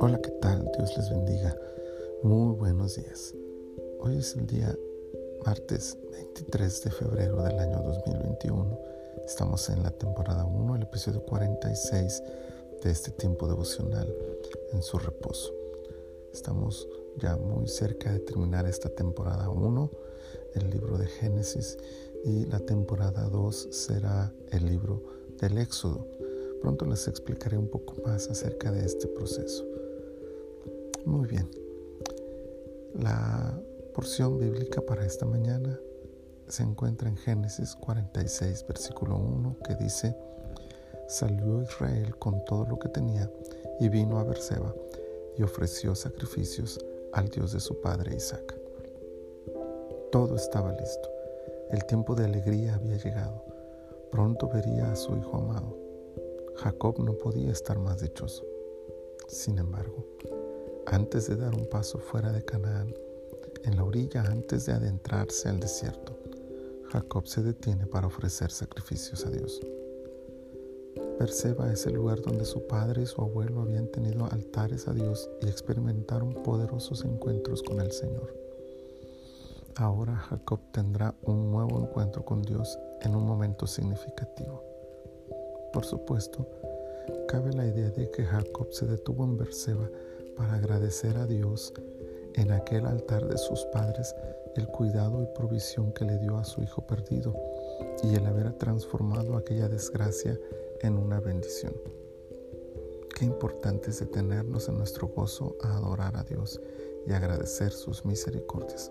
Hola, ¿qué tal? Dios les bendiga. Muy buenos días. Hoy es el día martes 23 de febrero del año 2021. Estamos en la temporada 1, el episodio 46 de este tiempo devocional en su reposo. Estamos ya muy cerca de terminar esta temporada 1, el libro de Génesis, y la temporada 2 será el libro del Éxodo. Pronto les explicaré un poco más acerca de este proceso. Muy bien. La porción bíblica para esta mañana se encuentra en Génesis 46, versículo 1, que dice, Salió Israel con todo lo que tenía y vino a Berseba y ofreció sacrificios al Dios de su padre Isaac. Todo estaba listo. El tiempo de alegría había llegado. Pronto vería a su hijo amado. Jacob no podía estar más dichoso. Sin embargo, antes de dar un paso fuera de Canaán, en la orilla antes de adentrarse al desierto, Jacob se detiene para ofrecer sacrificios a Dios. Perseba es el lugar donde su padre y su abuelo habían tenido altares a Dios y experimentaron poderosos encuentros con el Señor. Ahora Jacob tendrá un nuevo encuentro con Dios en un momento significativo. Por supuesto, cabe la idea de que Jacob se detuvo en Berseba para agradecer a Dios en aquel altar de sus padres el cuidado y provisión que le dio a su hijo perdido y el haber transformado aquella desgracia en una bendición. Qué importante es detenernos en nuestro gozo a adorar a Dios y agradecer sus misericordias.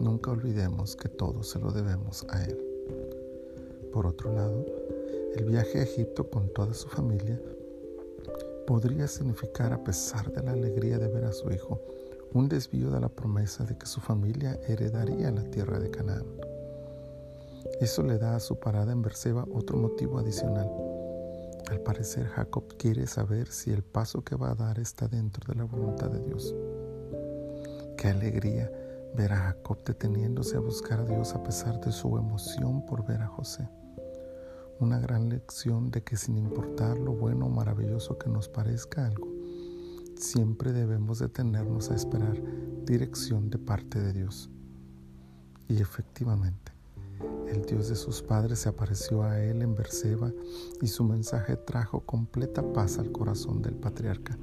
Nunca olvidemos que todo se lo debemos a Él. Por otro lado, el viaje a Egipto con toda su familia podría significar, a pesar de la alegría de ver a su hijo, un desvío de la promesa de que su familia heredaría la tierra de Canaán. Eso le da a su parada en Berseba otro motivo adicional. Al parecer Jacob quiere saber si el paso que va a dar está dentro de la voluntad de Dios. Qué alegría ver a Jacob deteniéndose a buscar a Dios a pesar de su emoción por ver a José. Una gran lección de que sin importar lo bueno o maravilloso que nos parezca algo, siempre debemos detenernos a esperar dirección de parte de Dios. Y efectivamente, el Dios de sus padres se apareció a él en Berseba y su mensaje trajo completa paz al corazón del patriarca,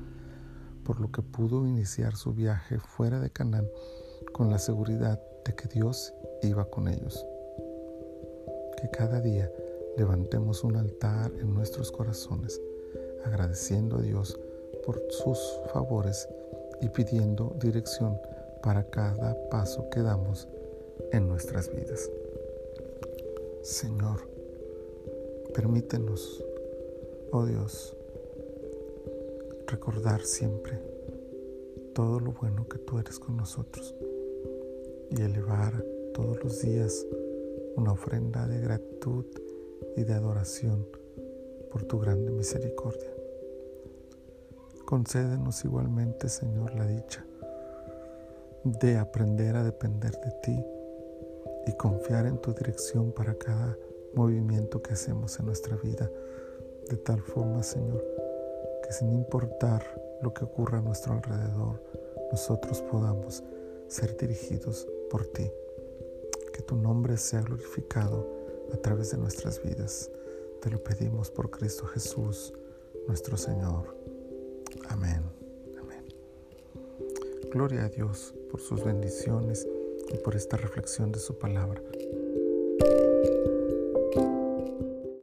por lo que pudo iniciar su viaje fuera de Canaán con la seguridad de que Dios iba con ellos. Que cada día levantemos un altar en nuestros corazones, agradeciendo a Dios por sus favores y pidiendo dirección para cada paso que damos en nuestras vidas. Señor, permítenos, oh Dios, recordar siempre todo lo bueno que tú eres con nosotros y elevar todos los días una ofrenda de gratitud y de adoración por tu grande misericordia. Concédenos igualmente, Señor, la dicha de aprender a depender de ti y confiar en tu dirección para cada movimiento que hacemos en nuestra vida, de tal forma, Señor, que sin importar lo que ocurra a nuestro alrededor, nosotros podamos ser dirigidos por ti. Que tu nombre sea glorificado a través de nuestras vidas. Te lo pedimos por Cristo Jesús, nuestro Señor. Amén. Amén. Gloria a Dios por sus bendiciones y por esta reflexión de su palabra.